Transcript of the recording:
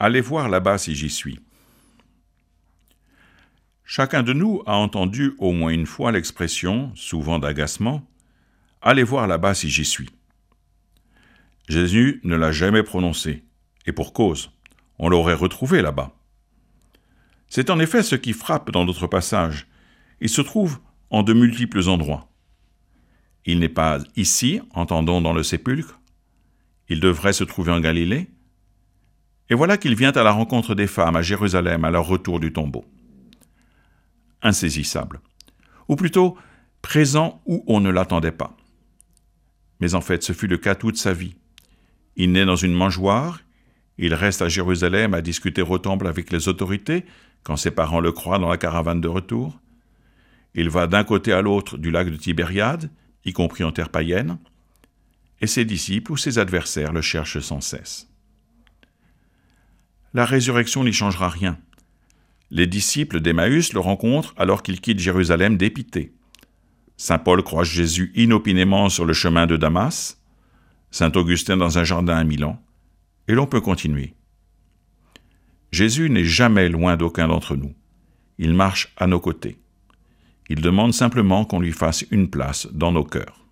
Allez voir là-bas si j'y suis. Chacun de nous a entendu au moins une fois l'expression, souvent d'agacement, Allez voir là-bas si j'y suis. Jésus ne l'a jamais prononcée, et pour cause, on l'aurait retrouvé là-bas. C'est en effet ce qui frappe dans d'autres passages. Il se trouve en de multiples endroits. Il n'est pas ici, entendons dans le sépulcre. Il devrait se trouver en Galilée. Et voilà qu'il vient à la rencontre des femmes à Jérusalem à leur retour du tombeau. Insaisissable. Ou plutôt, présent où on ne l'attendait pas. Mais en fait, ce fut le cas toute sa vie. Il naît dans une mangeoire, il reste à Jérusalem à discuter au temple avec les autorités, quand ses parents le croient dans la caravane de retour. Il va d'un côté à l'autre du lac de Tibériade, y compris en terre païenne, et ses disciples ou ses adversaires le cherchent sans cesse. La résurrection n'y changera rien. Les disciples d'Emmaüs le rencontrent alors qu'il quitte Jérusalem dépité. Saint Paul croise Jésus inopinément sur le chemin de Damas, Saint Augustin dans un jardin à Milan, et l'on peut continuer. Jésus n'est jamais loin d'aucun d'entre nous. Il marche à nos côtés. Il demande simplement qu'on lui fasse une place dans nos cœurs.